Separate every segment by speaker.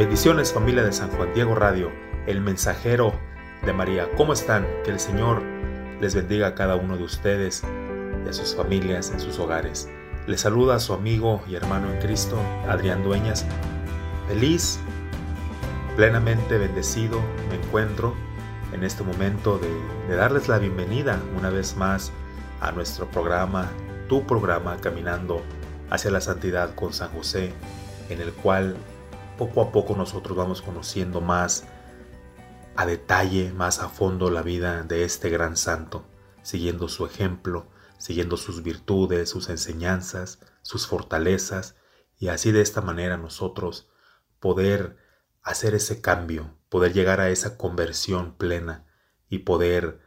Speaker 1: Bendiciones familia de San Juan Diego Radio, el mensajero de María. ¿Cómo están? Que el Señor les bendiga a cada uno de ustedes y a sus familias en sus hogares. Les saluda a su amigo y hermano en Cristo, Adrián Dueñas. Feliz plenamente bendecido me encuentro en este momento de, darles la bienvenida una vez más a nuestro programa, tu programa Caminando hacia la Santidad con San José, en el cual poco a poco nosotros vamos conociendo más a detalle, más a fondo la vida de este gran santo, siguiendo su ejemplo, siguiendo sus virtudes, sus enseñanzas, sus fortalezas, y así de esta manera nosotros poder hacer ese cambio, poder llegar a esa conversión plena y poder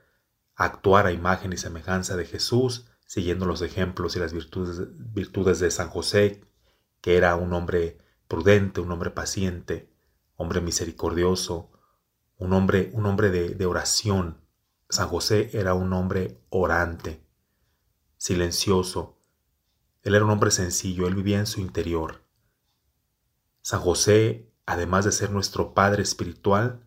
Speaker 1: actuar a imagen y semejanza de Jesús, siguiendo los ejemplos y las virtudes, virtudes de San José, que era un hombre prudente, un hombre paciente, hombre misericordioso, un hombre, un hombre de, de oración. San José era un hombre orante, silencioso. Él era un hombre sencillo, él vivía en su interior. San José además de ser nuestro Padre espiritual,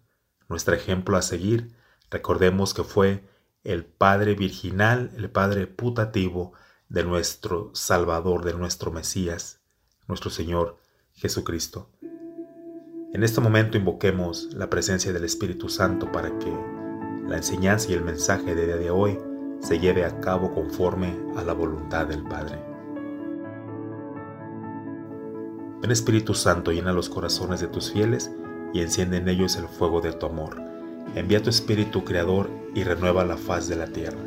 Speaker 1: nuestro ejemplo a seguir, recordemos que fue el Padre virginal, el Padre putativo de nuestro Salvador, de nuestro Mesías, nuestro Señor Jesucristo. En este momento invoquemos la presencia del Espíritu Santo para que la enseñanza y el mensaje de día de hoy se lleve a cabo conforme a la voluntad del Padre. Ven Espíritu Santo, llena los corazones de tus fieles y enciende en ellos el fuego de tu amor. Envía tu Espíritu Creador y renueva la faz de la tierra.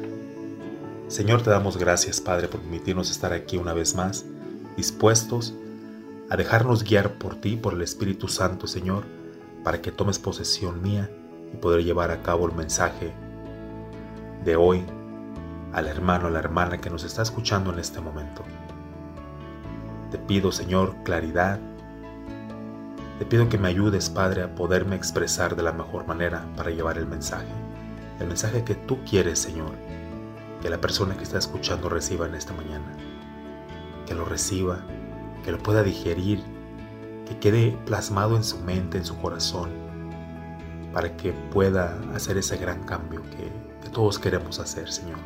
Speaker 1: Señor, te damos gracias, Padre, por permitirnos estar aquí una vez más, dispuestos a dejarnos guiar por ti, por el Espíritu Santo, Señor, para que tomes posesión mía y poder llevar a cabo el mensaje de hoy al hermano, a la hermana que nos está escuchando en este momento. Te pido, Señor, claridad. Te pido que me ayudes, Padre, a poderme expresar de la mejor manera para llevar el mensaje. El mensaje que tú quieres, Señor, que la persona que está escuchando reciba en esta mañana. Que lo reciba, que lo pueda digerir, que quede plasmado en su mente, en su corazón, para que pueda hacer ese gran cambio que, que todos queremos hacer, Señor,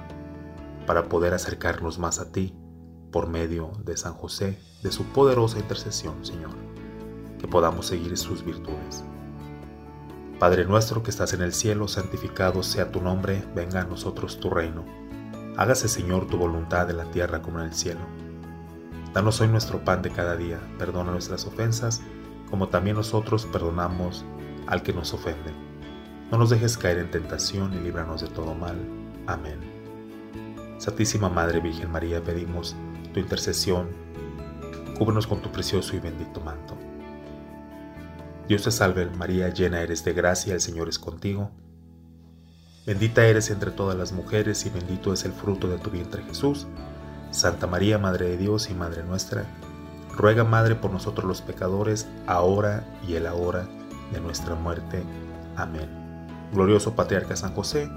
Speaker 1: para poder acercarnos más a ti por medio de San José, de su poderosa intercesión, Señor, que podamos seguir sus virtudes. Padre nuestro que estás en el cielo, santificado sea tu nombre, venga a nosotros tu reino. Hágase, Señor, tu voluntad en la tierra como en el cielo. Danos hoy nuestro pan de cada día, perdona nuestras ofensas, como también nosotros perdonamos al que nos ofende. No nos dejes caer en tentación y líbranos de todo mal. Amén. Santísima Madre Virgen María, pedimos tu intercesión, cúbrenos con tu precioso y bendito manto. Dios te salve María, llena eres de gracia, el Señor es contigo. Bendita eres entre todas las mujeres y bendito es el fruto de tu vientre Jesús. Santa María, Madre de Dios y Madre nuestra, ruega Madre por nosotros los pecadores, ahora y en la hora de nuestra muerte. Amén. Glorioso Patriarca San José,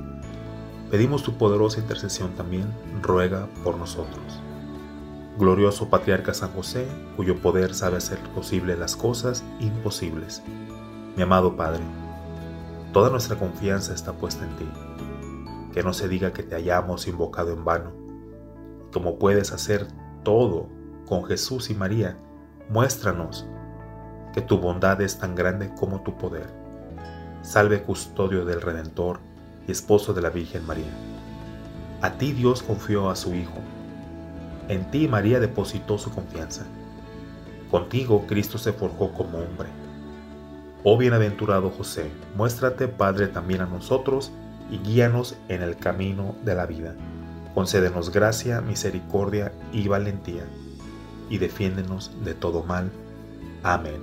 Speaker 1: pedimos tu poderosa intercesión también, ruega por nosotros glorioso patriarca San José, cuyo poder sabe hacer posible las cosas imposibles. Mi amado Padre, toda nuestra confianza está puesta en ti. Que no se diga que te hayamos invocado en vano. Como puedes hacer todo con Jesús y María, muéstranos que tu bondad es tan grande como tu poder. Salve custodio del Redentor y esposo de la Virgen María. A ti Dios confió a su Hijo en ti María depositó su confianza. Contigo Cristo se forjó como hombre. Oh bienaventurado José, muéstrate Padre también a nosotros y guíanos en el camino de la vida. Concédenos gracia, misericordia y valentía, y defiéndenos de todo mal. Amén.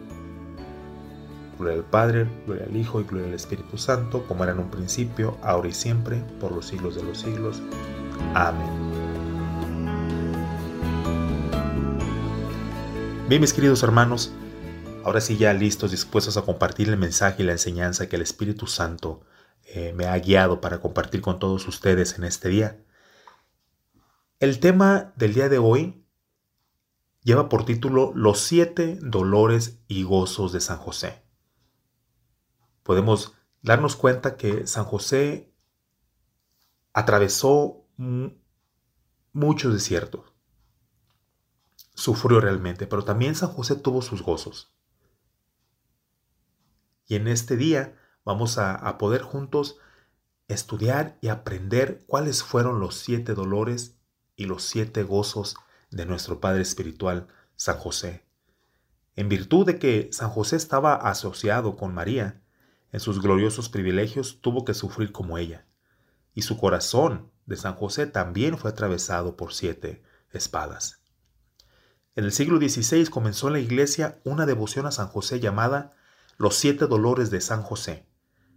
Speaker 1: Gloria al Padre, gloria al Hijo y gloria al Espíritu Santo, como era en un principio, ahora y siempre, por los siglos de los siglos. Amén. Bien, mis queridos hermanos, ahora sí ya listos, dispuestos a compartir el mensaje y la enseñanza que el Espíritu Santo eh, me ha guiado para compartir con todos ustedes en este día. El tema del día de hoy lleva por título Los siete dolores y gozos de San José podemos darnos cuenta que San José atravesó muchos desiertos. Sufrió realmente, pero también San José tuvo sus gozos. Y en este día vamos a, a poder juntos estudiar y aprender cuáles fueron los siete dolores y los siete gozos de nuestro Padre Espiritual, San José. En virtud de que San José estaba asociado con María, en sus gloriosos privilegios tuvo que sufrir como ella, y su corazón de San José también fue atravesado por siete espadas. En el siglo XVI comenzó en la iglesia una devoción a San José llamada Los siete dolores de San José.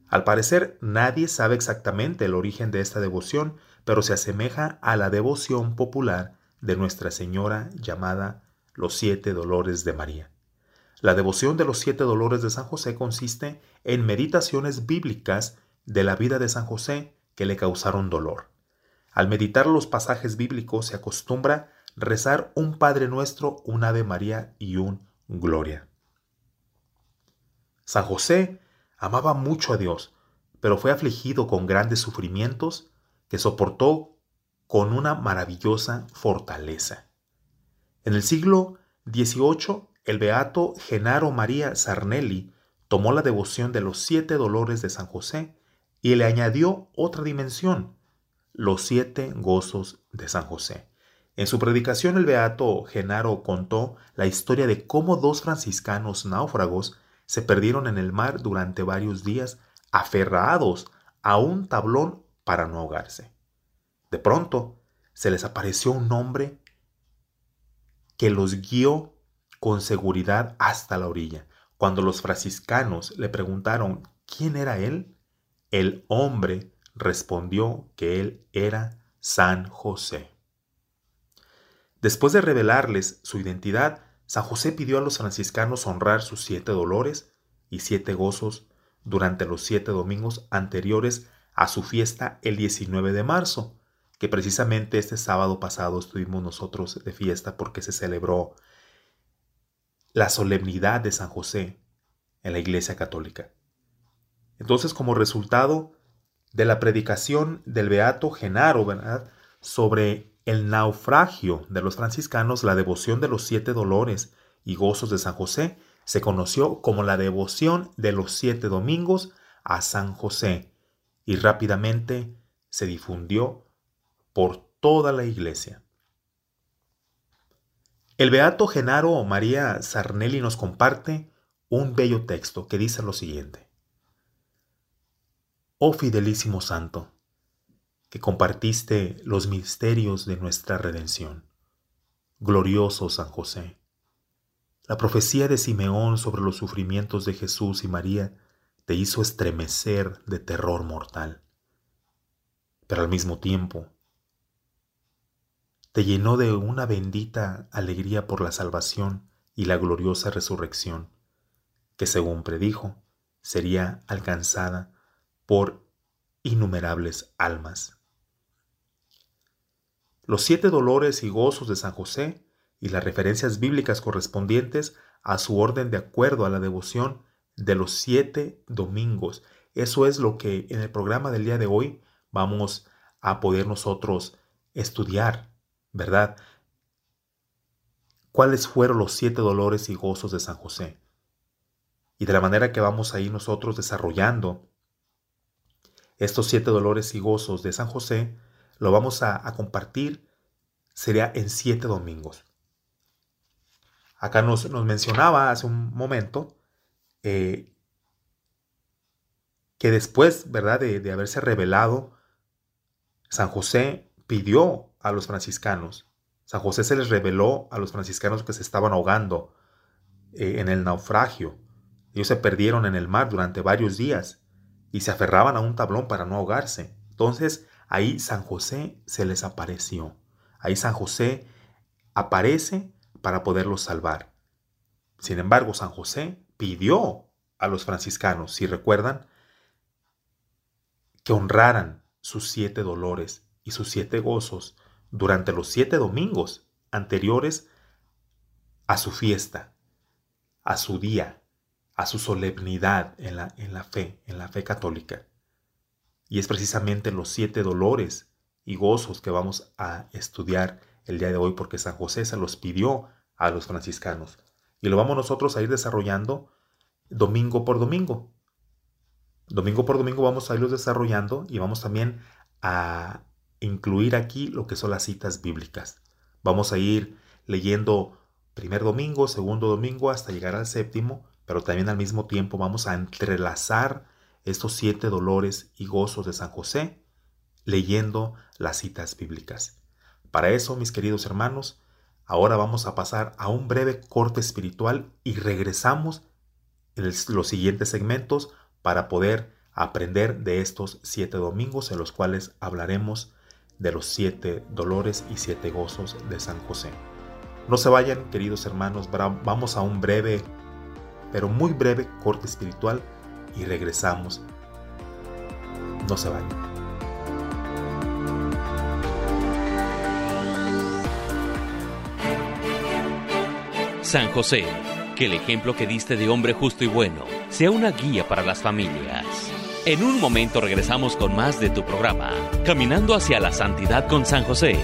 Speaker 1: Al parecer nadie sabe exactamente el origen de esta devoción, pero se asemeja a la devoción popular de Nuestra Señora llamada Los siete dolores de María. La devoción de los siete dolores de San José consiste en meditaciones bíblicas de la vida de San José que le causaron dolor. Al meditar los pasajes bíblicos se acostumbra rezar un Padre Nuestro, un Ave María y un Gloria. San José amaba mucho a Dios, pero fue afligido con grandes sufrimientos que soportó con una maravillosa fortaleza. En el siglo XVIII el beato Genaro María Sarnelli tomó la devoción de los siete dolores de San José y le añadió otra dimensión, los siete gozos de San José. En su predicación el beato Genaro contó la historia de cómo dos franciscanos náufragos se perdieron en el mar durante varios días aferrados a un tablón para no ahogarse. De pronto se les apareció un hombre que los guió con seguridad hasta la orilla. Cuando los franciscanos le preguntaron quién era él, el hombre respondió que él era San José. Después de revelarles su identidad, San José pidió a los franciscanos honrar sus siete dolores y siete gozos durante los siete domingos anteriores a su fiesta el 19 de marzo, que precisamente este sábado pasado estuvimos nosotros de fiesta porque se celebró la solemnidad de San José en la Iglesia Católica. Entonces, como resultado de la predicación del Beato Genaro, ¿verdad? sobre el naufragio de los franciscanos, la devoción de los siete dolores y gozos de San José se conoció como la devoción de los siete domingos a San José y rápidamente se difundió por toda la iglesia. El beato Genaro María Sarnelli nos comparte un bello texto que dice lo siguiente. Oh fidelísimo santo, que compartiste los misterios de nuestra redención. Glorioso San José. La profecía de Simeón sobre los sufrimientos de Jesús y María te hizo estremecer de terror mortal. Pero al mismo tiempo, te llenó de una bendita alegría por la salvación y la gloriosa resurrección, que según predijo, sería alcanzada por innumerables almas. Los siete dolores y gozos de San José y las referencias bíblicas correspondientes a su orden de acuerdo a la devoción de los siete domingos. Eso es lo que en el programa del día de hoy vamos a poder nosotros estudiar ¿verdad? ¿Cuáles fueron los siete dolores y gozos de San José? Y de la manera que vamos a ir nosotros desarrollando estos siete dolores y gozos de San José, lo vamos a, compartir, sería en siete domingos. Acá nos, mencionaba hace un momento eh, que después, ¿verdad?, de, haberse revelado, San José pidió a los franciscanos. San José se les reveló a los franciscanos que se estaban ahogando eh, en el naufragio Ellos se perdieron en el mar durante varios días y se aferraban a un tablón para no ahogarse. Entonces ahí San José se les apareció. Ahí San José aparece para poderlos salvar. Sin embargo, San José pidió a los franciscanos, si recuerdan, que honraran sus siete dolores y sus siete gozos durante los siete domingos anteriores a su fiesta, a su día, a su solemnidad en la, en la fe, en la fe católica. Y es precisamente los siete dolores y gozos que vamos a estudiar el día de hoy porque San José se los pidió a los franciscanos. Y lo vamos nosotros a ir desarrollando domingo por domingo. Domingo por domingo vamos a irlos desarrollando y vamos también a incluir aquí lo que son las citas bíblicas. Vamos a ir leyendo primer domingo, segundo domingo hasta llegar al séptimo, pero también al mismo tiempo vamos a entrelazar estos siete dolores y gozos de San José leyendo las citas bíblicas. Para eso, mis queridos hermanos, ahora vamos a pasar a un breve corte espiritual y regresamos en los siguientes segmentos para poder aprender de estos siete domingos en los cuales hablaremos de los siete dolores y siete gozos de San José. No se vayan, queridos hermanos, vamos a un breve, pero muy breve corte espiritual y regresamos. No se vayan.
Speaker 2: San José, que el ejemplo que diste de hombre justo y bueno sea una guía para las familias. En un momento regresamos con más de tu programa, Caminando hacia la Santidad con San José.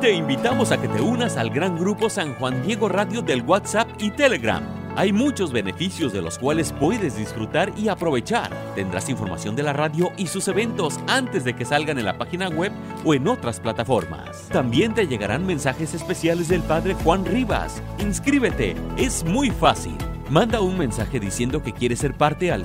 Speaker 2: Te invitamos a que te unas al gran grupo San Juan Diego Radio del WhatsApp y Telegram. Hay muchos beneficios de los cuales puedes disfrutar y aprovechar. Tendrás información de la radio y sus eventos antes de que salgan en la página web o en otras plataformas. También te llegarán mensajes especiales del Padre Juan Rivas. Inscríbete, es muy fácil. Manda un mensaje diciendo que quieres ser parte al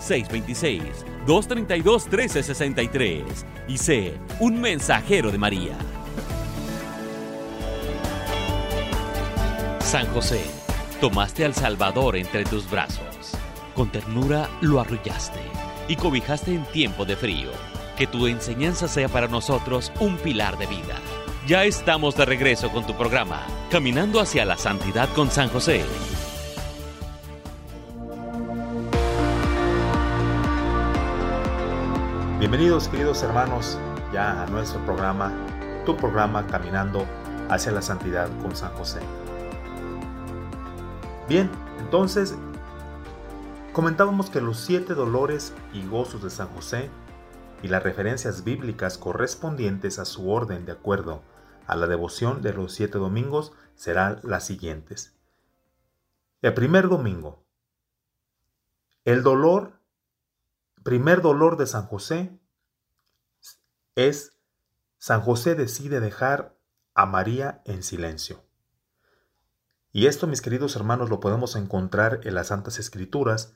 Speaker 2: 626-232-1363. Y sé un mensajero de María. San José, tomaste al Salvador entre tus brazos. Con ternura lo arrullaste y cobijaste en tiempo de frío. Que tu enseñanza sea para nosotros un pilar de vida. Ya estamos de regreso con tu programa, Caminando hacia la Santidad con San José.
Speaker 1: Bienvenidos queridos hermanos ya a nuestro programa, tu programa Caminando hacia la Santidad con San José. Bien, entonces comentábamos que los siete dolores y gozos de San José y las referencias bíblicas correspondientes a su orden de acuerdo a la devoción de los siete domingos serán las siguientes. El primer domingo. El dolor, primer dolor de San José es San José decide dejar a María en silencio. Y esto, mis queridos hermanos, lo podemos encontrar en las Santas Escrituras,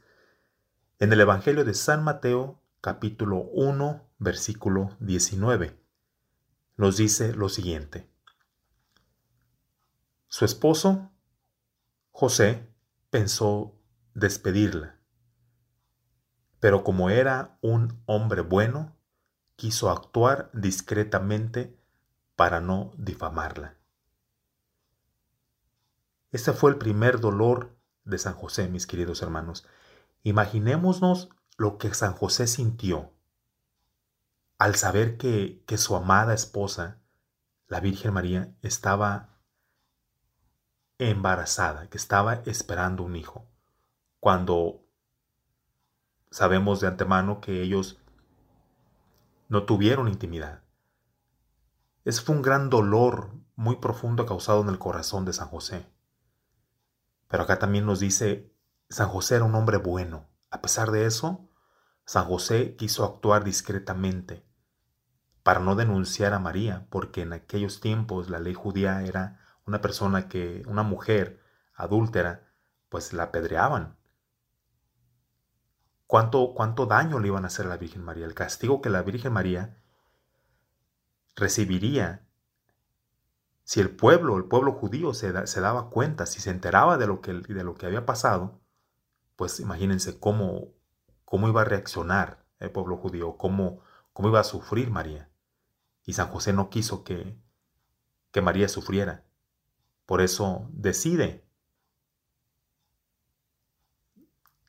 Speaker 1: en el Evangelio de San Mateo, capítulo 1, versículo 19. Nos dice lo siguiente. Su esposo, José, pensó despedirla, pero como era un hombre bueno, quiso actuar discretamente para no difamarla. Ese fue el primer dolor de San José, mis queridos hermanos. Imaginémonos lo que San José sintió al saber que, que su amada esposa, la Virgen María, estaba embarazada, que estaba esperando un hijo, cuando sabemos de antemano que ellos no tuvieron intimidad. Ese fue un gran dolor muy profundo causado en el corazón de San José. Pero acá también nos dice, San José era un hombre bueno. A pesar de eso, San José quiso actuar discretamente para no denunciar a María, porque en aquellos tiempos la ley judía era una persona que, una mujer adúltera, pues la apedreaban. ¿Cuánto, ¿Cuánto daño le iban a hacer a la Virgen María? El castigo que la Virgen María recibiría si el pueblo, el pueblo judío se, se, daba cuenta, si se enteraba de lo, que, de lo que había pasado, pues imagínense cómo, cómo iba a reaccionar el pueblo judío, cómo, cómo iba a sufrir María. Y San José no quiso que, que María sufriera. Por eso decide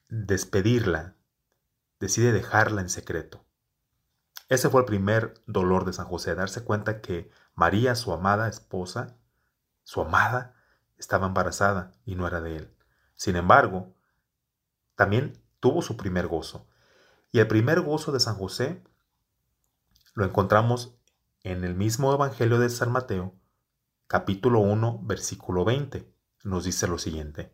Speaker 1: despedirla, decide dejarla en secreto. Ese fue el primer dolor de San José, darse cuenta que María, su amada esposa, su amada, estaba embarazada y no era de él. Sin embargo, también tuvo su primer gozo. Y el primer gozo de San José lo encontramos en el mismo Evangelio de San Mateo, capítulo 1, versículo 20. Nos dice lo siguiente.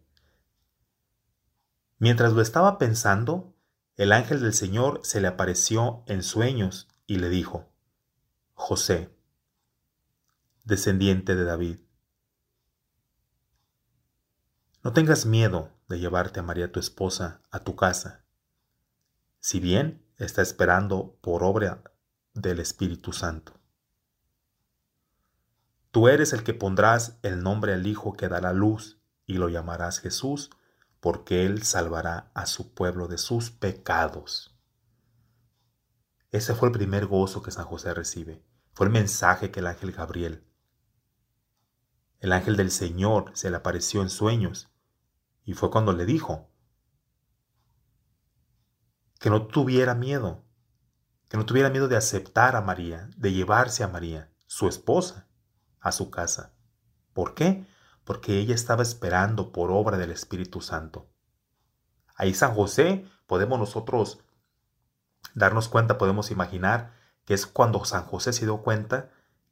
Speaker 1: Mientras lo estaba pensando, el ángel del Señor se le apareció en sueños y le dijo, José, descendiente de David, no tengas miedo de llevarte a María tu esposa a tu casa, si bien está esperando por obra del Espíritu Santo. Tú eres el que pondrás el nombre al Hijo que dará luz y lo llamarás Jesús, porque Él salvará a su pueblo de sus pecados. Ese fue el primer gozo que San José recibe. Fue el mensaje que el ángel Gabriel, el ángel del Señor, se le apareció en sueños. Y fue cuando le dijo que no tuviera miedo, que no tuviera miedo de aceptar a María, de llevarse a María, su esposa, a su casa. ¿Por qué? Porque ella estaba esperando por obra del Espíritu Santo. Ahí San José podemos nosotros darnos cuenta, podemos imaginar que es cuando San José se dio cuenta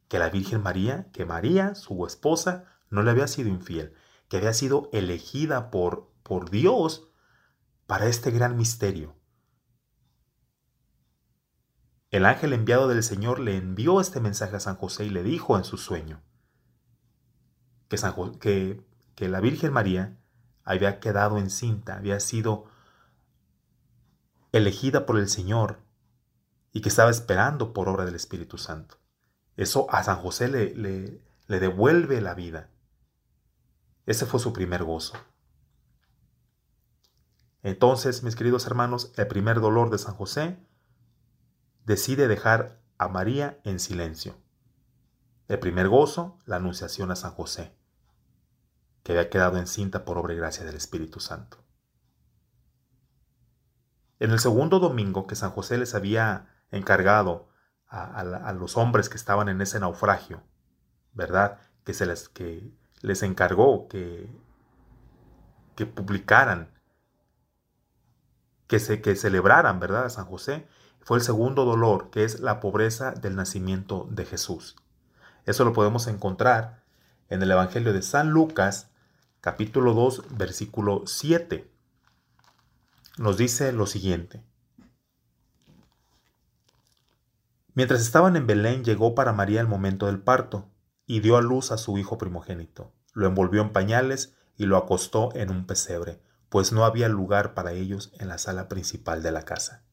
Speaker 1: que la Virgen María, que María, su esposa, no le había sido infiel, que había sido elegida por, por Dios para este gran misterio. El ángel enviado del Señor le envió este mensaje a San José y le dijo en su sueño, que, la Virgen María había quedado encinta, había sido elegida por el Señor y que estaba esperando por obra del Espíritu Santo. Eso a San José le, le, le, devuelve la vida. Ese fue su primer gozo. Entonces, mis queridos hermanos, el primer dolor de San José decide dejar a María en silencio. El primer gozo, la anunciación a San José que había quedado encinta por obra y gracia del Espíritu Santo. En el segundo domingo que San José les había encargado a, los hombres que estaban en ese naufragio, ¿verdad? Que, se les, que les encargó que, que publicaran, que, se, que celebraran, ¿verdad? A San José, fue el segundo dolor, que es la pobreza del nacimiento de Jesús. Eso lo podemos encontrar en el Evangelio de San Lucas, capítulo 2, versículo 7. Nos dice lo siguiente. Mientras estaban en Belén llegó para María el momento del parto, y dio a luz a su hijo primogénito. Lo envolvió en pañales y lo acostó en un pesebre, pues no había lugar para ellos en la sala principal de la casa.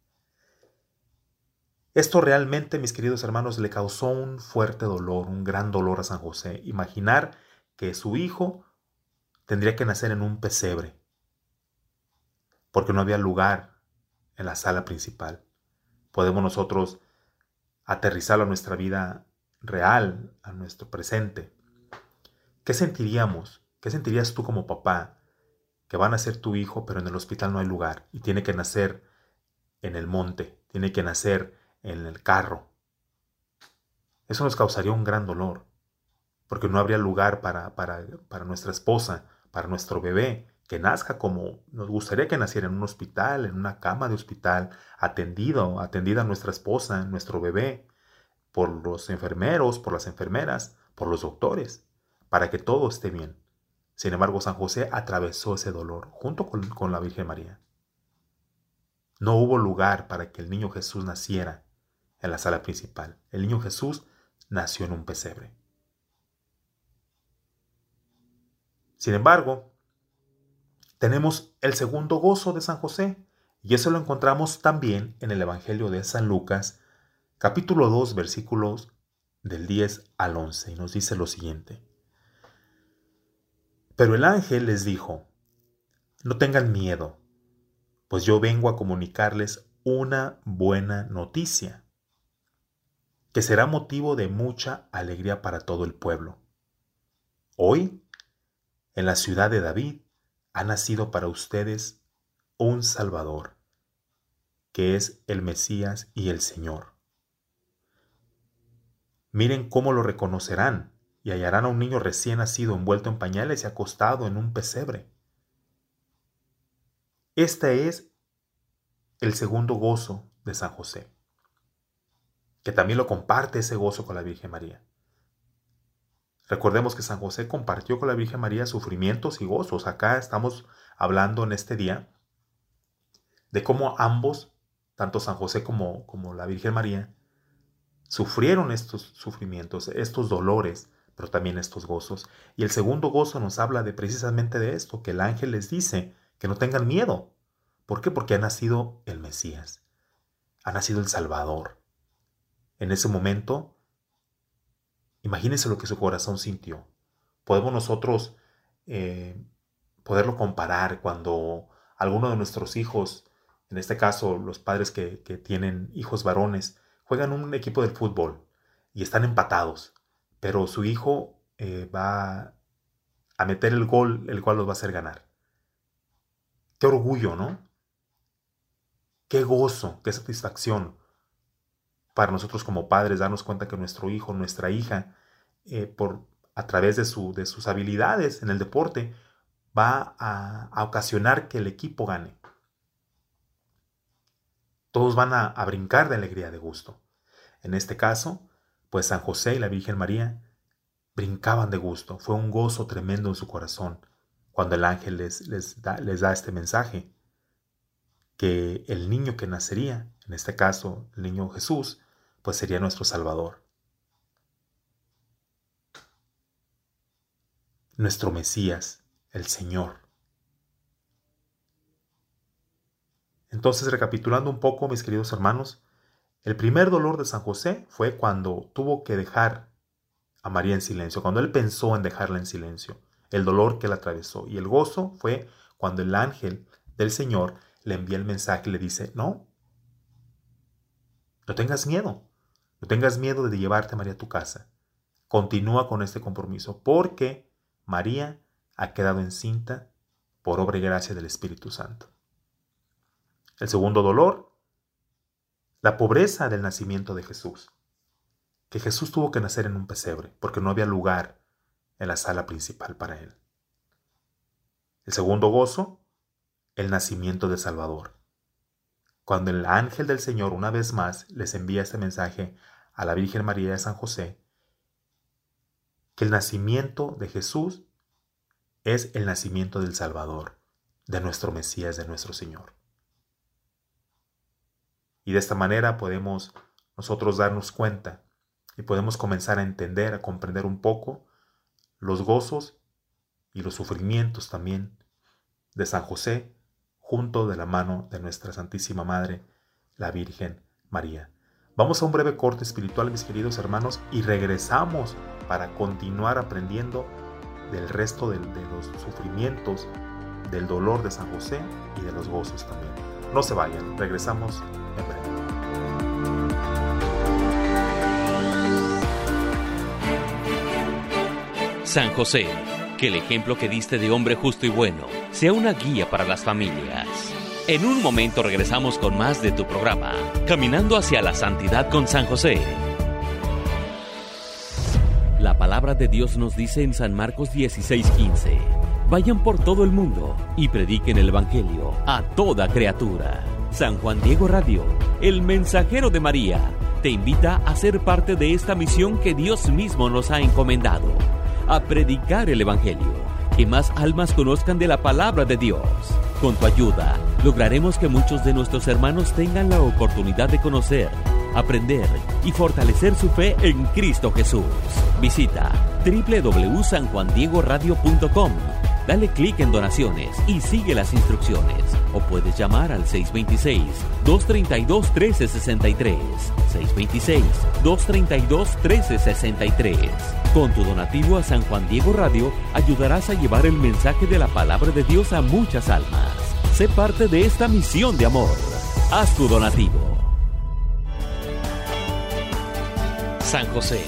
Speaker 1: Esto realmente, mis queridos hermanos, le causó un fuerte dolor, un gran dolor a San José. Imaginar que su hijo tendría que nacer en un pesebre, porque no había lugar en la sala principal. Podemos nosotros aterrizarlo a nuestra vida real, a nuestro presente. ¿Qué sentiríamos? ¿Qué sentirías tú como papá? Que van a ser tu hijo, pero en el hospital no hay lugar y tiene que nacer en el monte, tiene que nacer en el carro. Eso nos causaría un gran dolor, porque no habría lugar para, para, para nuestra esposa, para nuestro bebé, que nazca como nos gustaría que naciera en un hospital, en una cama de hospital, atendido, atendida nuestra esposa, nuestro bebé, por los enfermeros, por las enfermeras, por los doctores, para que todo esté bien. Sin embargo, San José atravesó ese dolor junto con, con la Virgen María. No hubo lugar para que el niño Jesús naciera en la sala principal. El niño Jesús nació en un pesebre. Sin embargo, tenemos el segundo gozo de San José, y eso lo encontramos también en el Evangelio de San Lucas, capítulo 2, versículos del 10 al 11, y nos dice lo siguiente. Pero el ángel les dijo, no tengan miedo, pues yo vengo a comunicarles una buena noticia, que será motivo de mucha alegría para todo el pueblo. Hoy, en la ciudad de David, ha nacido para ustedes un Salvador, que es el Mesías y el Señor. Miren cómo lo reconocerán y hallarán a un niño recién nacido envuelto en pañales y acostado en un pesebre. Este es el segundo gozo de San José, que también lo comparte ese gozo con la Virgen María. Recordemos que San José compartió con la Virgen María sufrimientos y gozos. Acá estamos hablando en este día de cómo ambos, tanto San José como, como la Virgen María, sufrieron estos sufrimientos, estos dolores, pero también estos gozos. Y el segundo gozo nos habla de precisamente de esto, que el ángel les dice que no tengan miedo. ¿Por qué? Porque ha nacido el Mesías, ha nacido el Salvador. En ese momento Imagínense lo que su corazón sintió. Podemos nosotros eh, poderlo comparar cuando alguno de nuestros hijos, en este caso los padres que, tienen hijos varones, juegan un equipo de fútbol y están empatados, pero su hijo eh, va a meter el gol, el cual los va a hacer ganar. Qué orgullo, ¿no? Qué gozo, qué satisfacción para nosotros como padres darnos cuenta que nuestro hijo, nuestra hija, eh, por, a través de, su, de, sus habilidades en el deporte, va a, a, ocasionar que el equipo gane. Todos van a, a brincar de alegría, de gusto. En este caso, pues San José y la Virgen María brincaban de gusto. Fue un gozo tremendo en su corazón cuando el ángel les, les, da, les da este mensaje que el niño que nacería, en este caso el niño Jesús, pues sería nuestro Salvador. Nuestro Mesías, el Señor. Entonces, recapitulando un poco, mis queridos hermanos, el primer dolor de San José fue cuando tuvo que dejar a María en silencio, cuando él pensó en dejarla en silencio, el dolor que la atravesó. Y el gozo fue cuando el ángel del Señor le envía el mensaje y le dice, no, no tengas miedo, no tengas miedo de llevarte a María a tu casa. Continúa con este compromiso porque María ha quedado encinta por obra y gracia del Espíritu Santo. El segundo dolor, la pobreza del nacimiento de Jesús. Que Jesús tuvo que nacer en un pesebre porque no había lugar en la sala principal para él. El segundo gozo, el nacimiento de Salvador. Cuando el ángel del Señor una vez más les envía este mensaje a la Virgen María de San José, que el nacimiento de Jesús es el nacimiento del Salvador, de nuestro Mesías, de nuestro Señor. Y de esta manera podemos nosotros darnos cuenta y podemos comenzar a entender, a comprender un poco los gozos y los sufrimientos también de San José junto de la mano de nuestra Santísima Madre, la Virgen María. Vamos a un breve corte espiritual, mis queridos hermanos, y regresamos para continuar aprendiendo del resto de, los sufrimientos, del dolor de San José y de los gozos también. No se vayan, regresamos en breve.
Speaker 2: San José, que el ejemplo que diste de hombre justo y bueno sea una guía para las familias. En un momento regresamos con más de tu programa, Caminando hacia la Santidad con San José. La palabra de Dios nos dice en San Marcos 16:15, vayan por todo el mundo y prediquen el Evangelio a toda criatura. San Juan Diego Radio, el mensajero de María, te invita a ser parte de esta misión que Dios mismo nos ha encomendado, a predicar el Evangelio y más almas conozcan de la palabra de Dios. Con tu ayuda, lograremos que muchos de nuestros hermanos tengan la oportunidad de conocer, aprender y fortalecer su fe en Cristo Jesús. Visita www.sanjuandiegoradio.com Dale clic en donaciones y sigue las instrucciones. O puedes llamar al 626-232-1363. 626-232-1363. Con tu donativo a San Juan Diego Radio ayudarás a llevar el mensaje de la palabra de Dios a muchas almas. Sé parte de esta misión de amor. Haz tu donativo. San José,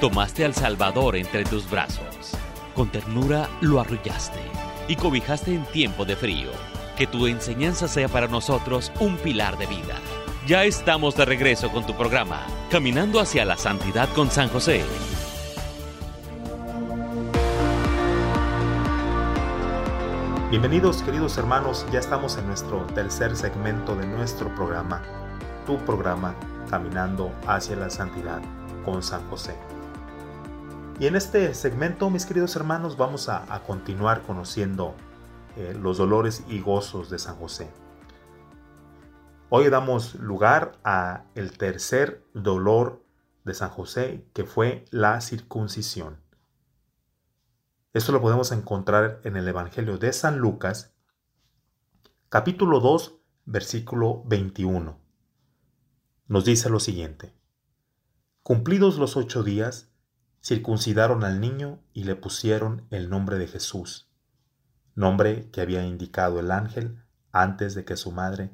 Speaker 2: tomaste al Salvador entre tus brazos. Con ternura lo arrullaste y cobijaste en tiempo de frío. Que tu enseñanza sea para nosotros un pilar de vida. Ya estamos de regreso con tu programa, Caminando hacia la Santidad con San José.
Speaker 1: Bienvenidos queridos hermanos, ya estamos en nuestro tercer segmento de nuestro programa, tu programa, Caminando hacia la Santidad con San José. Y en este segmento, mis queridos hermanos, vamos a, continuar conociendo eh, los dolores y gozos de San José. Hoy damos lugar a el tercer dolor de San José, que fue la circuncisión. Esto lo podemos encontrar en el Evangelio de San Lucas, capítulo 2, versículo 21. Nos dice lo siguiente. Cumplidos los ocho días, circuncidaron al niño y le pusieron el nombre de Jesús, nombre que había indicado el ángel antes de que su madre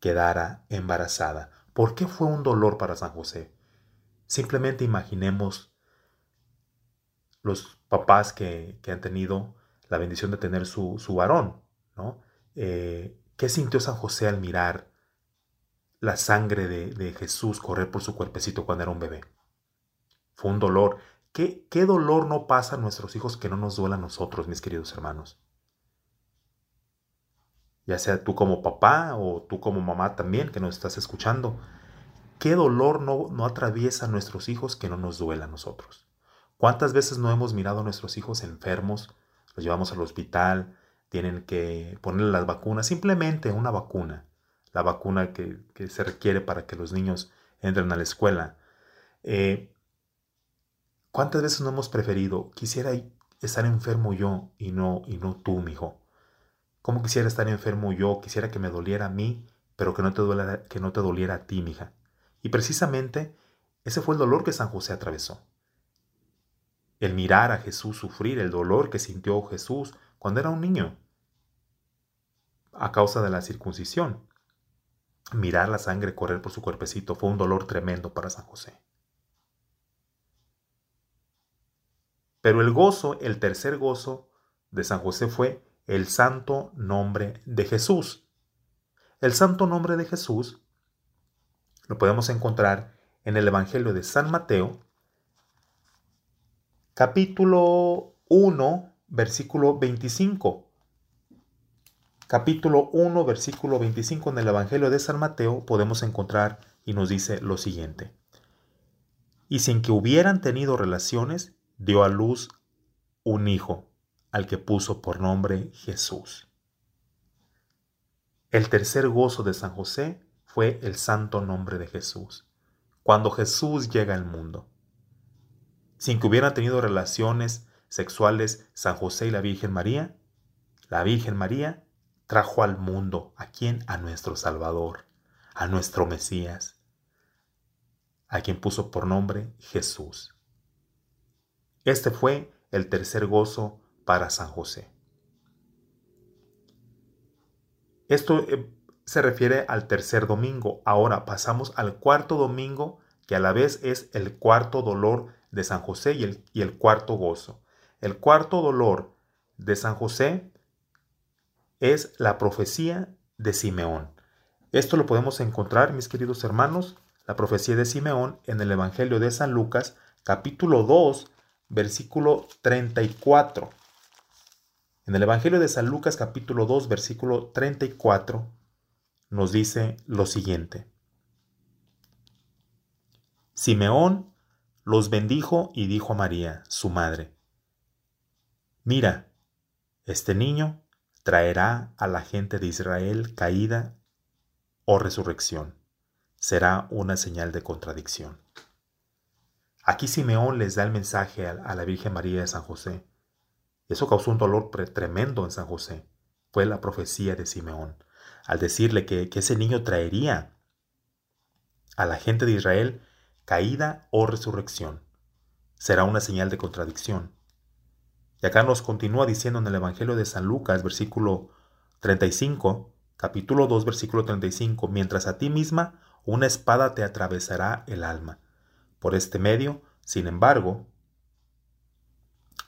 Speaker 1: quedara embarazada. ¿Por qué fue un dolor para San José? Simplemente imaginemos los papás que, han tenido la bendición de tener su, su varón, ¿no? Eh, ¿Qué sintió San José al mirar la sangre de, de, Jesús correr por su cuerpecito cuando era un bebé? Fue un dolor. ¿Qué, ¿Qué dolor no pasa a nuestros hijos que no nos duela a nosotros, mis queridos hermanos? Ya sea tú como papá o tú como mamá también que nos estás escuchando. ¿Qué dolor no, no atraviesa a nuestros hijos que no nos duela a nosotros? ¿Cuántas veces no hemos mirado a nuestros hijos enfermos? Los llevamos al hospital, tienen que ponerle las vacunas, simplemente una vacuna, la vacuna que, se requiere para que los niños entren a la escuela. Eh, ¿Cuántas veces no hemos preferido, quisiera estar enfermo yo y no, y no tú, mi hijo? ¿Cómo quisiera estar enfermo yo? Quisiera que me doliera a mí, pero que no te doliera, que no te doliera a ti, mija. Y precisamente ese fue el dolor que San José atravesó el mirar a Jesús sufrir, el dolor que sintió Jesús cuando era un niño a causa de la circuncisión. Mirar la sangre correr por su cuerpecito fue un dolor tremendo para San José. Pero el gozo, el tercer gozo de San José fue el santo nombre de Jesús. El santo nombre de Jesús lo podemos encontrar en el Evangelio de San Mateo, capítulo 1, versículo 25. Capítulo 1, versículo 25 en el Evangelio de San Mateo podemos encontrar y nos dice lo siguiente. Y sin que hubieran tenido relaciones, dio a luz un hijo, al que puso por nombre Jesús. El tercer gozo de San José fue el santo nombre de Jesús, cuando Jesús llega al mundo sin que hubieran tenido relaciones sexuales San José y la Virgen María, la Virgen María trajo al mundo a quien? A nuestro Salvador, a nuestro Mesías, a quien puso por nombre Jesús. Este fue el tercer gozo para San José. Esto eh, se refiere al tercer domingo. Ahora pasamos al cuarto domingo, que a la vez es el cuarto dolor de San José y el, y el cuarto gozo. El cuarto dolor de San José es la profecía de Simeón. Esto lo podemos encontrar, mis queridos hermanos, la profecía de Simeón en el Evangelio de San Lucas, capítulo 2, versículo 34. En el Evangelio de San Lucas, capítulo 2, versículo 34, nos dice lo siguiente. Simeón los bendijo y dijo a María, su madre, Mira, Este niño traerá a la gente de Israel caída o resurrección. Será una señal de contradicción. Aquí Simeón les da el mensaje a la Virgen María de San José. Eso causó un dolor tremendo en San José. Fue la profecía de Simeón, al decirle que, ese niño traería a la gente de Israel caída o resurrección. Será una señal de contradicción. Y acá nos continúa diciendo en el Evangelio de San Lucas, versículo 35, capítulo 2, versículo 35, mientras a ti misma una espada te atravesará el alma. Por este medio, sin embargo,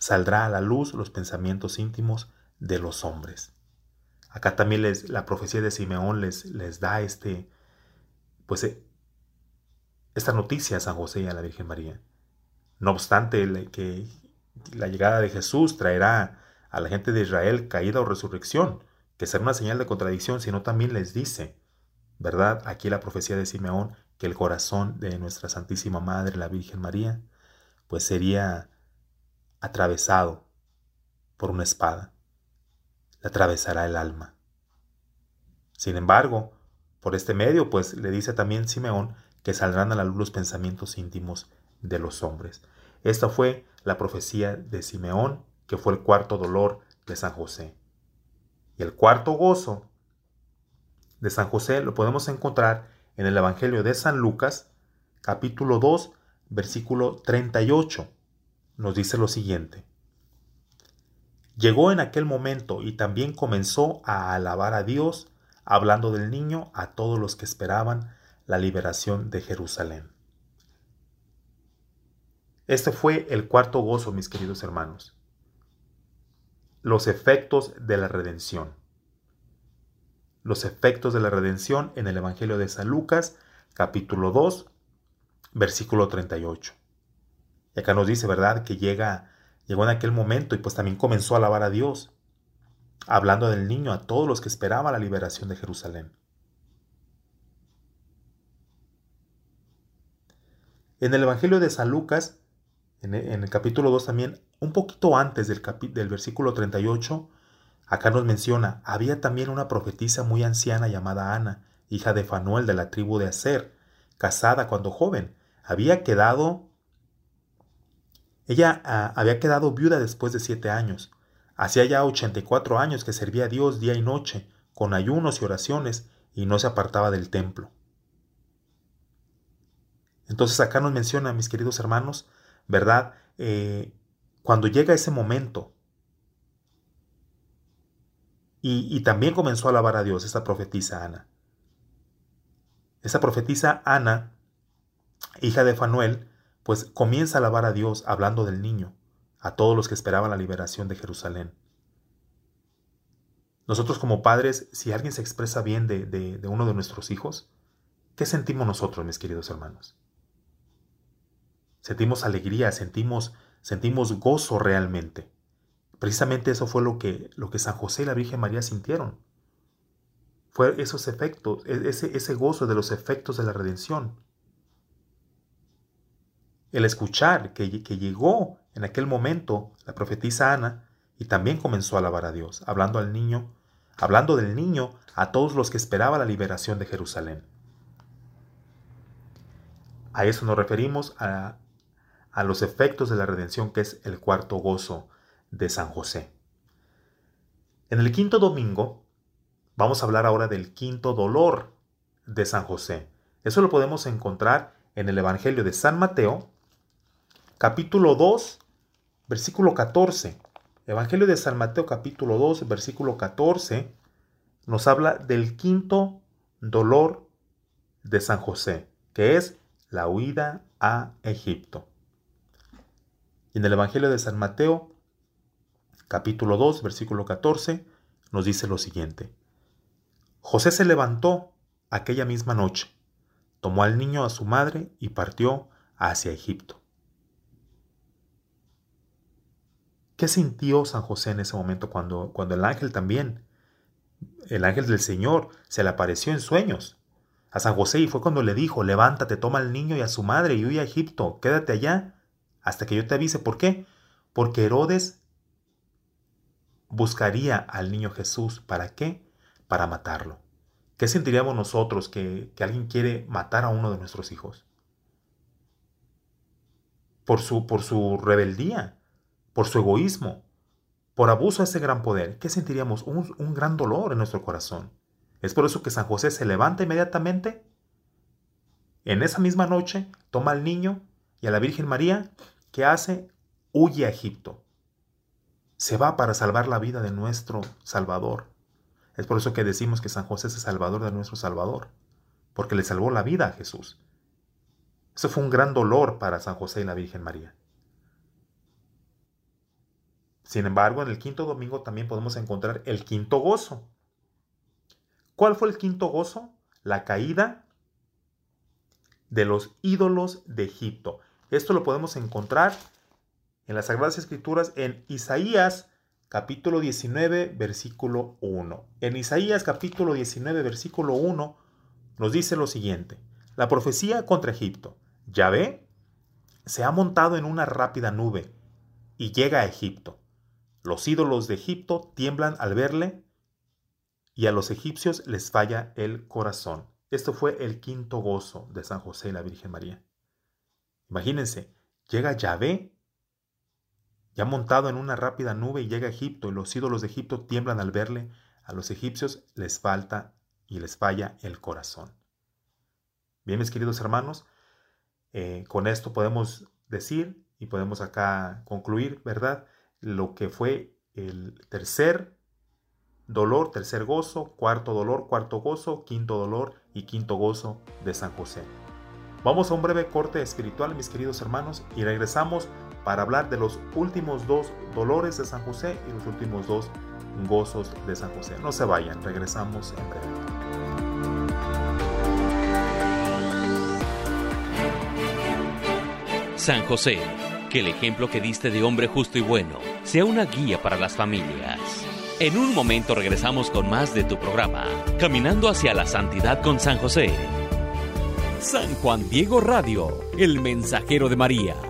Speaker 1: saldrá a la luz los pensamientos íntimos de los hombres. Acá también la profecía de Simeón les, les da este, pues, eh, esta noticia a San José y a la Virgen María. No obstante, que la llegada de Jesús traerá a la gente de Israel caída o resurrección, que será una señal de contradicción, sino también les dice, ¿verdad? Aquí la profecía de Simeón, que el corazón de nuestra Santísima Madre, la Virgen María, pues sería atravesado por una espada. Le atravesará el alma. Sin embargo, por este medio, pues le dice también Simeón que saldrán a la luz los pensamientos íntimos de los hombres. Esta fue la profecía de Simeón, que fue el cuarto dolor de San José. Y el cuarto gozo de San José lo podemos encontrar en el Evangelio de San Lucas, capítulo 2, versículo 38. Nos dice lo siguiente. Llegó en aquel momento y también comenzó a alabar a Dios, hablando del niño a todos los que esperaban la liberación de Jerusalén. Este fue el cuarto gozo, mis queridos hermanos. Los efectos de la redención. Los efectos de la redención en el Evangelio de San Lucas, capítulo 2, versículo 38. Y acá nos dice, ¿verdad?, que llega, llegó en aquel momento y pues también comenzó a alabar a Dios, hablando del niño a todos los que esperaban la liberación de Jerusalén. En el Evangelio de San Lucas, en el, capítulo 2 también, un poquito antes del, del versículo 38, acá nos menciona, había también una profetisa muy anciana llamada Ana, hija de Fanuel de la tribu de Aser, casada cuando joven. Había quedado, ella ah, había quedado viuda después de siete años. Hacía ya 84 años que servía a Dios día y noche, con ayunos y oraciones, y no se apartaba del templo. Entonces acá nos menciona, mis queridos hermanos, ¿verdad? Eh, cuando llega ese momento, y, también comenzó a alabar a Dios esta profetisa Ana. Esa profetisa Ana, hija de Fanuel, pues comienza a alabar a Dios hablando del niño, a todos los que esperaban la liberación de Jerusalén. Nosotros como padres, si alguien se expresa bien de uno de nuestros hijos, ¿qué sentimos nosotros, mis queridos hermanos? sentimos alegría, sentimos, sentimos gozo realmente. Precisamente eso fue lo que, lo que San José y la Virgen María sintieron. Fue esos efectos, e, ese, ese gozo de los efectos de la redención. El escuchar que, que llegó en aquel momento la profetisa Ana y también comenzó a alabar a Dios, hablando al niño, hablando del niño a todos los que esperaba la liberación de Jerusalén. A eso nos referimos a, a los efectos de la redención que es el cuarto gozo de San José. En el quinto domingo vamos a hablar ahora del quinto dolor de San José. Eso lo podemos encontrar en el Evangelio de San Mateo, capítulo 2, versículo 14. Evangelio de San Mateo, capítulo 2, versículo 14, nos habla del quinto dolor de San José, que es la huida a Egipto. Y en el Evangelio de San Mateo, capítulo 2, versículo 14, nos dice lo siguiente. José se levantó aquella misma noche, tomó al niño a su madre y partió hacia Egipto. ¿Qué sintió San José en ese momento cuando, cuando el ángel también, el ángel del Señor, se le apareció en sueños? A San José y fue cuando le dijo, levántate, toma al niño y a su madre y huye a Egipto, quédate allá hasta que yo te avise. ¿Por qué? Porque Herodes buscaría al niño Jesús. ¿Para qué? Para matarlo. ¿Qué sentiríamos nosotros que, que alguien quiere matar a uno de nuestros hijos? Por su, por su rebeldía, por su egoísmo, por abuso de ese gran poder. ¿Qué sentiríamos? Un, gran dolor en nuestro corazón. Es por eso que San José se levanta inmediatamente. En esa misma noche toma al niño y a la Virgen María, ¿qué hace? Huye a Egipto. Se va para salvar la vida de nuestro Salvador. Es por eso que decimos que San José es el Salvador de nuestro Salvador, porque le salvó la vida a Jesús. Eso fue un gran dolor para San José y la Virgen María. Sin embargo, en el quinto domingo también podemos encontrar el quinto gozo. ¿Cuál fue el quinto gozo? La caída de los ídolos de Egipto. Esto lo podemos encontrar en las Sagradas Escrituras en Isaías capítulo 19 versículo 1. En Isaías capítulo 19 versículo 1 nos dice lo siguiente. La profecía contra Egipto. Yahvé se ha montado en una rápida nube y llega a Egipto. Los ídolos de Egipto tiemblan al verle y a los egipcios les falla el corazón. Esto fue el quinto gozo de San José y la Virgen María. Imagínense, llega Yahvé, ya montado en una rápida nube, y llega a Egipto, y los ídolos de Egipto tiemblan al verle, a los egipcios les falta y les falla el corazón. Bien, mis queridos hermanos, eh, con esto podemos decir y podemos acá concluir, ¿verdad? Lo que fue el tercer dolor, tercer gozo, cuarto dolor, cuarto gozo, quinto dolor y quinto gozo de San José. Vamos a un breve corte espiritual, mis queridos hermanos, y regresamos para hablar de los últimos dos dolores de San José y los últimos dos gozos de San José. No se vayan, regresamos en breve.
Speaker 2: San José, que el ejemplo que diste de hombre justo y bueno sea una guía para las familias. En un momento regresamos con más de tu programa, Caminando hacia la Santidad con San José. San Juan Diego Radio, el mensajero de María.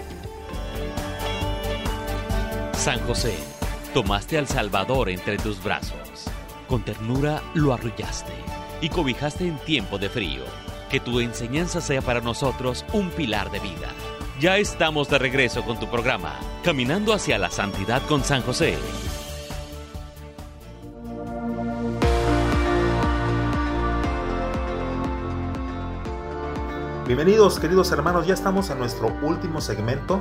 Speaker 2: San José, tomaste al Salvador entre tus brazos. Con ternura lo arrullaste y cobijaste en tiempo de frío. Que tu enseñanza sea para nosotros un pilar de vida. Ya estamos de regreso con tu programa, Caminando hacia la Santidad con San José.
Speaker 1: Bienvenidos queridos hermanos, ya estamos en nuestro último segmento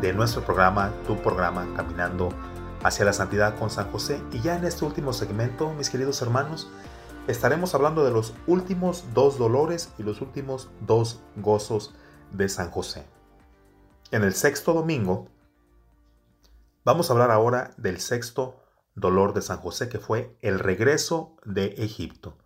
Speaker 1: de nuestro programa, tu programa, Caminando hacia la Santidad con San José. Y ya en este último segmento, mis queridos hermanos, estaremos hablando de los últimos dos dolores y los últimos dos gozos de San José. En el sexto domingo, vamos a hablar ahora del sexto dolor de San José, que fue el regreso de Egipto.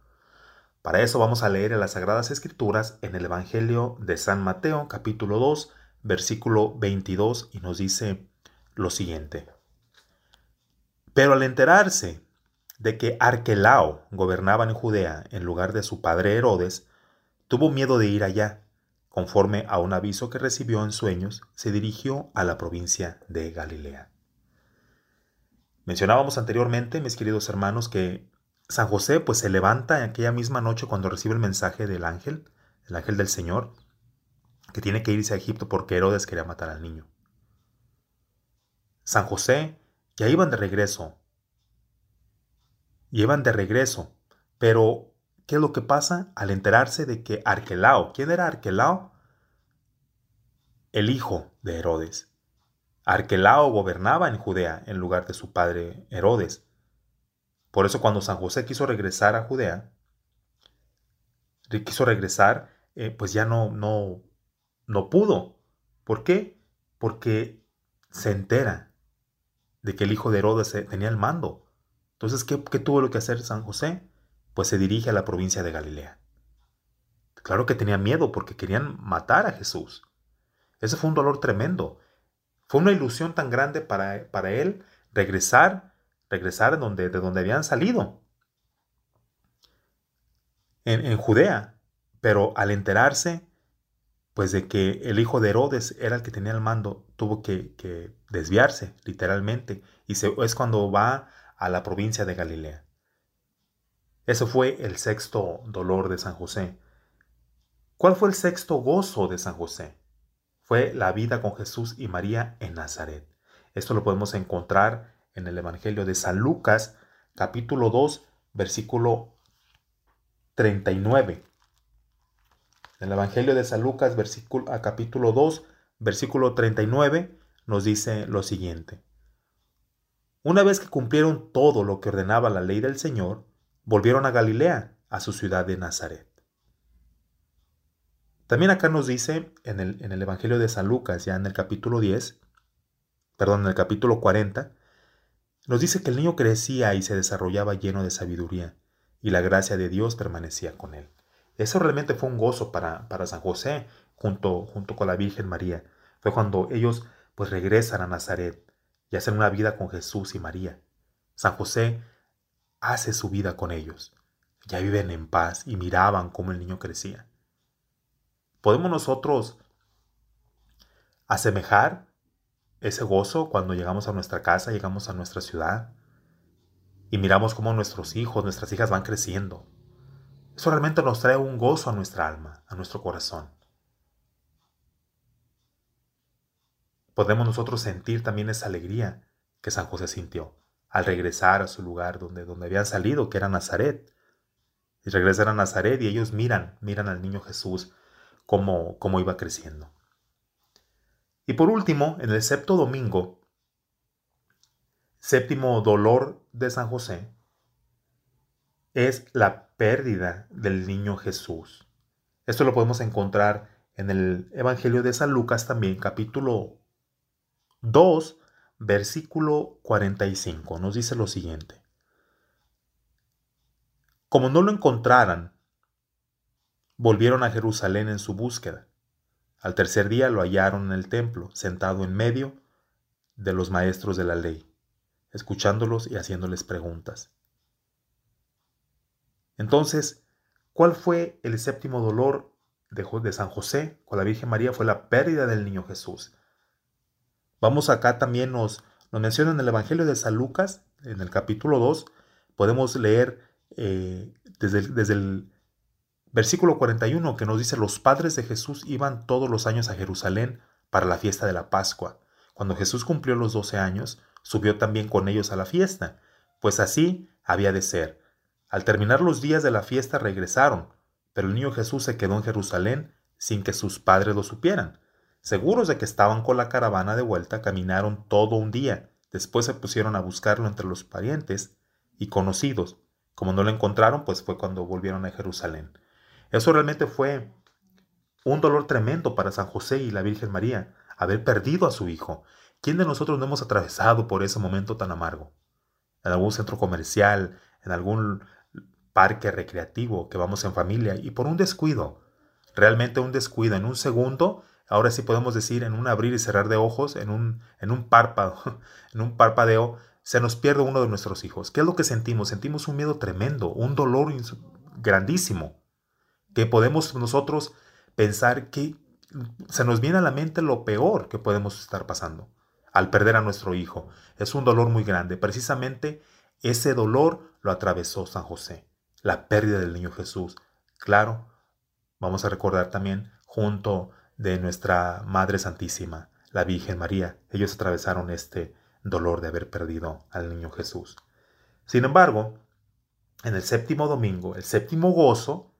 Speaker 1: Para eso vamos a leer en las Sagradas Escrituras en el Evangelio de San Mateo capítulo 2 versículo 22 y nos dice lo siguiente. Pero al enterarse de que Arquelao gobernaba en Judea en lugar de su padre Herodes, tuvo miedo de ir allá. Conforme a un aviso que recibió en sueños, se dirigió a la provincia de Galilea. Mencionábamos anteriormente, mis queridos hermanos, que San José pues se levanta en aquella misma noche cuando recibe el mensaje del ángel, el ángel del Señor, que tiene que irse a Egipto porque Herodes quería matar al niño. San José ya iban de regreso. Iban de regreso. Pero, ¿qué es lo que pasa al enterarse de que Arquelao, ¿quién era Arquelao? El hijo de Herodes. Arquelao gobernaba en Judea en lugar de su padre Herodes. Por eso cuando San José quiso regresar a Judea, quiso regresar, eh, pues ya no, no, no pudo. ¿Por qué? Porque se entera de que el hijo de Herodes tenía el mando Entonces, ¿qué, ¿qué tuvo que hacer San José? Pues se dirige a la provincia de Galilea. Claro que tenía miedo porque querían matar a Jesús. Ese fue un dolor tremendo. Fue una ilusión tan grande para, para él regresar, regresar donde, de donde habían salido, en, en Judea. Pero al enterarse, pues de que el hijo de Herodes era el que tenía el mando, tuvo que, desviarse, literalmente, y se, es cuando va a la provincia de Galilea. Eso fue el sexto dolor de San José. ¿Cuál fue el sexto gozo de San José? Fue la vida con Jesús y María en Nazaret. Esto lo podemos encontrar en el Evangelio de San Lucas, capítulo 2, versículo 39. En el Evangelio de San Lucas, versículo, a capítulo 2, versículo 39, nos dice lo siguiente. Una vez que cumplieron todo lo que ordenaba la ley del Señor, volvieron a Galilea, a su ciudad de Nazaret. También acá nos dice en el, en el Evangelio de San Lucas, ya en el capítulo 10, perdón, en el capítulo 40, nos dice que el niño crecía y se desarrollaba lleno de sabiduría, y la gracia de Dios permanecía con él. Eso realmente fue un gozo para, para San José, junto, junto con la Virgen María. Fue cuando ellos pues regresan a Nazaret y hacen una vida con Jesús y María. San José hace su vida con ellos. Ya viven en paz y miraban cómo el niño crecía. ¿Podemos nosotros asemejar ese gozo cuando llegamos a nuestra casa, llegamos a nuestra ciudad y miramos cómo nuestros hijos, nuestras hijas van creciendo? Eso realmente nos trae un gozo a nuestra alma, a nuestro corazón. Podemos nosotros sentir también esa alegría que San José sintió al regresar a su lugar donde, donde habían salido, que era Nazaret. Y regresan a Nazaret y ellos miran, miran al niño Jesús cómo, cómo iba creciendo. Y por último, en el séptimo domingo, séptimo dolor de San José, es la pérdida del niño Jesús. Esto lo podemos encontrar en el Evangelio de San Lucas también, capítulo 2, versículo 45. Nos dice lo siguiente. Como no lo encontraran, Volvieron a Jerusalén en su búsqueda. Al tercer día lo hallaron en el templo, sentado en medio de los maestros de la ley, escuchándolos y haciéndoles preguntas. Entonces, ¿cuál fue el séptimo dolor de, San José con la Virgen María? Fue la pérdida del niño Jesús. Vamos acá también nos, nos menciona en el Evangelio de San Lucas, en el capítulo 2, podemos leer eh, desde, desde el Versículo 41 que nos dice, los padres de Jesús iban todos los años a Jerusalén para la fiesta de la Pascua. Cuando Jesús cumplió los doce años, subió también con ellos a la fiesta, pues así había de ser. Al terminar los días de la fiesta regresaron, pero el niño Jesús se quedó en Jerusalén sin que sus padres lo supieran. Seguros de que estaban con la caravana de vuelta, caminaron todo un día. Después se pusieron a buscarlo entre los parientes y conocidos. Como no lo encontraron, pues fue cuando volvieron a Jerusalén. Eso realmente fue un dolor tremendo para San José y la Virgen María, haber perdido a su hijo. ¿Quién de nosotros no hemos atravesado por ese momento tan amargo? En algún centro comercial, en algún parque recreativo que vamos en familia y por un descuido, realmente un descuido, en un segundo, ahora sí podemos decir en un abrir y cerrar de ojos, en un, en un párpado, en un parpadeo, se nos pierde uno de nuestros hijos. ¿Qué es lo que sentimos? Sentimos un miedo tremendo, un dolor grandísimo que podemos nosotros pensar que se nos viene a la mente lo peor que podemos estar pasando al perder a nuestro hijo. Es un dolor muy grande. Precisamente ese dolor lo atravesó San José, la pérdida del niño Jesús. Claro, vamos a recordar también junto de nuestra Madre Santísima, la Virgen María. Ellos atravesaron este dolor de haber perdido al niño Jesús. Sin embargo, en el séptimo domingo, el séptimo gozo,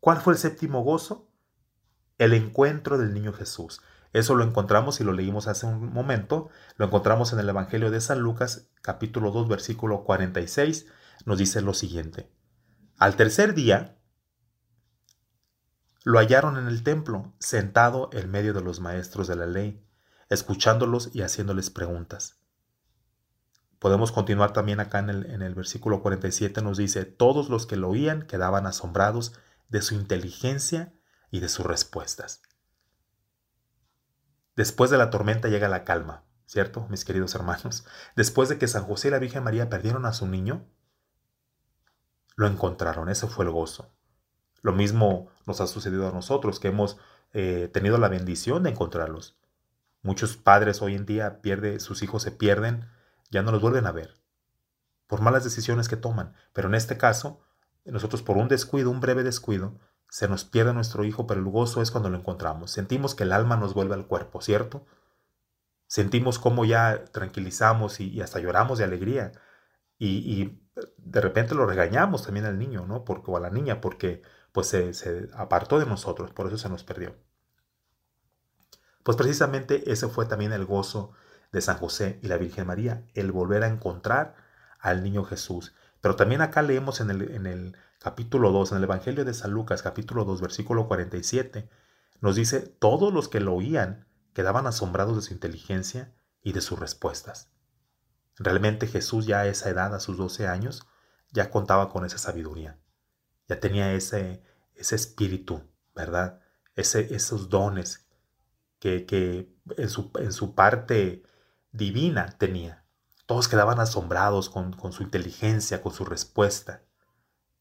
Speaker 1: ¿Cuál fue el séptimo gozo? El encuentro del niño Jesús. Eso lo encontramos y lo leímos hace un momento. Lo encontramos en el Evangelio de San Lucas, capítulo 2, versículo 46. Nos dice lo siguiente. Al tercer día, lo hallaron en el templo, sentado en medio de los maestros de la ley, escuchándolos y haciéndoles preguntas. Podemos continuar también acá en el, en el versículo 47, nos dice, todos los que lo oían quedaban asombrados de su inteligencia y de sus respuestas. Después de la tormenta llega la calma, ¿cierto, mis queridos hermanos? Después de que San José y la Virgen María perdieron a su niño, lo encontraron, ese fue el gozo. Lo mismo nos ha sucedido a nosotros, que hemos eh, tenido la bendición de encontrarlos. Muchos padres hoy en día pierde, sus hijos se pierden ya no los vuelven a ver, por malas decisiones que toman. Pero en este caso, nosotros por un descuido, un breve descuido, se nos pierde nuestro hijo, pero el gozo es cuando lo encontramos. Sentimos que el alma nos vuelve al cuerpo, ¿cierto? Sentimos cómo ya tranquilizamos y, hasta lloramos de alegría. Y, de repente lo regañamos también al niño, ¿no? Porque, o a la niña, porque pues se, se apartó de nosotros, por eso se nos perdió. Pues precisamente ese fue también el gozo de San José y la Virgen María, el volver a encontrar al niño Jesús. Pero también acá leemos en el, en el capítulo 2, en el Evangelio de San Lucas, capítulo 2, versículo 47, nos dice, todos los que lo oían quedaban asombrados de su inteligencia y de sus respuestas. Realmente Jesús ya a esa edad, a sus 12 años, ya contaba con esa sabiduría, ya tenía ese, ese espíritu, ¿verdad? Ese, esos dones que, que en, su, en su parte divina tenía. Todos quedaban asombrados con, su inteligencia, con su respuesta.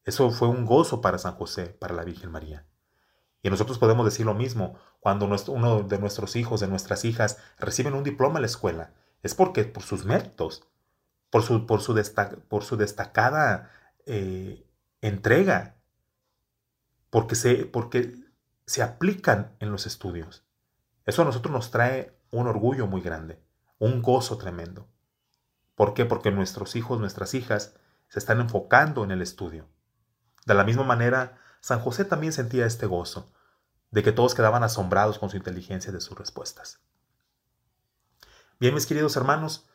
Speaker 1: Eso fue un gozo para San José, para la Virgen María. Y nosotros podemos decir lo mismo cuando uno de nuestros hijos, de nuestras hijas, reciben un diploma en la escuela. Es porque por sus méritos, por su, por su, por su destacada eh, entrega, porque se, porque se aplican en los estudios. Eso a nosotros nos trae un orgullo muy grande un gozo tremendo. ¿Por qué? Porque nuestros hijos, nuestras hijas se están enfocando en el estudio. De la misma manera, San José también sentía este gozo, de que todos quedaban asombrados con su inteligencia de sus respuestas. Bien, mis queridos hermanos,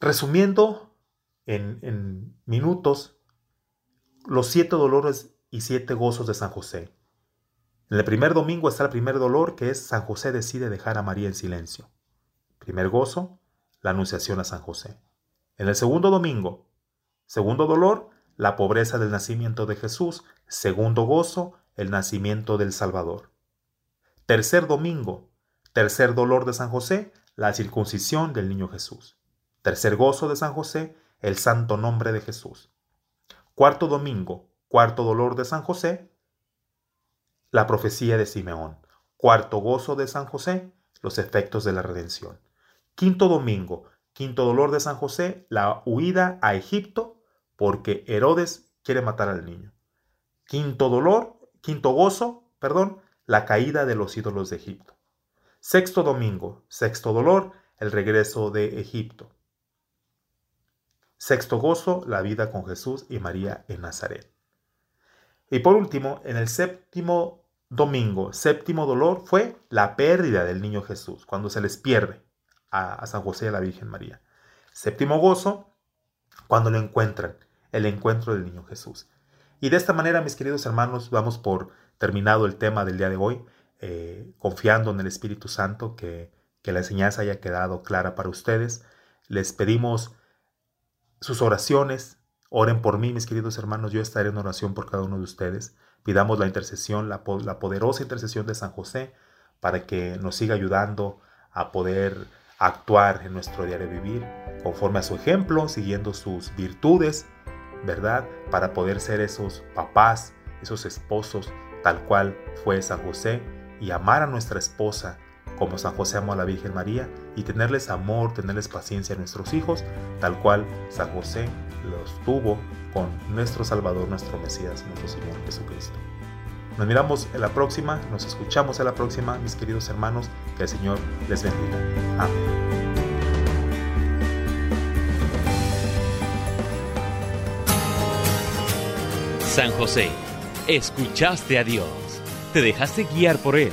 Speaker 1: resumiendo en, en minutos los siete dolores y siete gozos de San José. En el primer domingo está el primer dolor que es San José decide dejar a María en silencio. Primer gozo, la anunciación a San José. En el segundo domingo, segundo dolor, la pobreza del nacimiento de Jesús. Segundo gozo, el nacimiento del Salvador. Tercer domingo, tercer dolor de San José, la circuncisión del niño Jesús. Tercer gozo de San José, el santo nombre de Jesús. Cuarto domingo, cuarto dolor de San José, la profecía de Simeón. Cuarto gozo de San José, los efectos de la redención. Quinto domingo, quinto dolor de San José, la huida a Egipto porque Herodes quiere matar al niño. Quinto dolor, quinto gozo, perdón, la caída de los ídolos de Egipto. Sexto domingo, sexto dolor, el regreso de Egipto. Sexto gozo, la vida con Jesús y María en Nazaret. Y por último, en el séptimo domingo, séptimo dolor, fue la pérdida del niño Jesús, cuando se les pierde a, San José y a la Virgen María. Séptimo gozo, cuando lo encuentran, el encuentro del niño Jesús. Y de esta manera, mis queridos hermanos, vamos por terminado el tema del día de hoy, eh, confiando en el Espíritu Santo que, que la enseñanza haya quedado clara para ustedes. Les pedimos sus oraciones, oren por mí, mis queridos hermanos, yo estaré en oración por cada uno de ustedes. Pidamos la intercesión, la, poderosa intercesión de San José para que nos siga ayudando a poder actuar en nuestro diario vivir conforme a su ejemplo, siguiendo sus virtudes, ¿verdad? Para poder ser esos papás, esos esposos, tal cual fue San José, y amar a nuestra esposa como San José amó a la Virgen María, y tenerles amor, tenerles paciencia a nuestros hijos, tal cual San José los tuvo con nuestro Salvador, nuestro Mesías, nuestro Señor Jesucristo. Nos miramos en la próxima, nos escuchamos en la próxima, mis queridos hermanos. Que el Señor les bendiga. Amén.
Speaker 2: San José, escuchaste a Dios, te dejaste guiar por Él,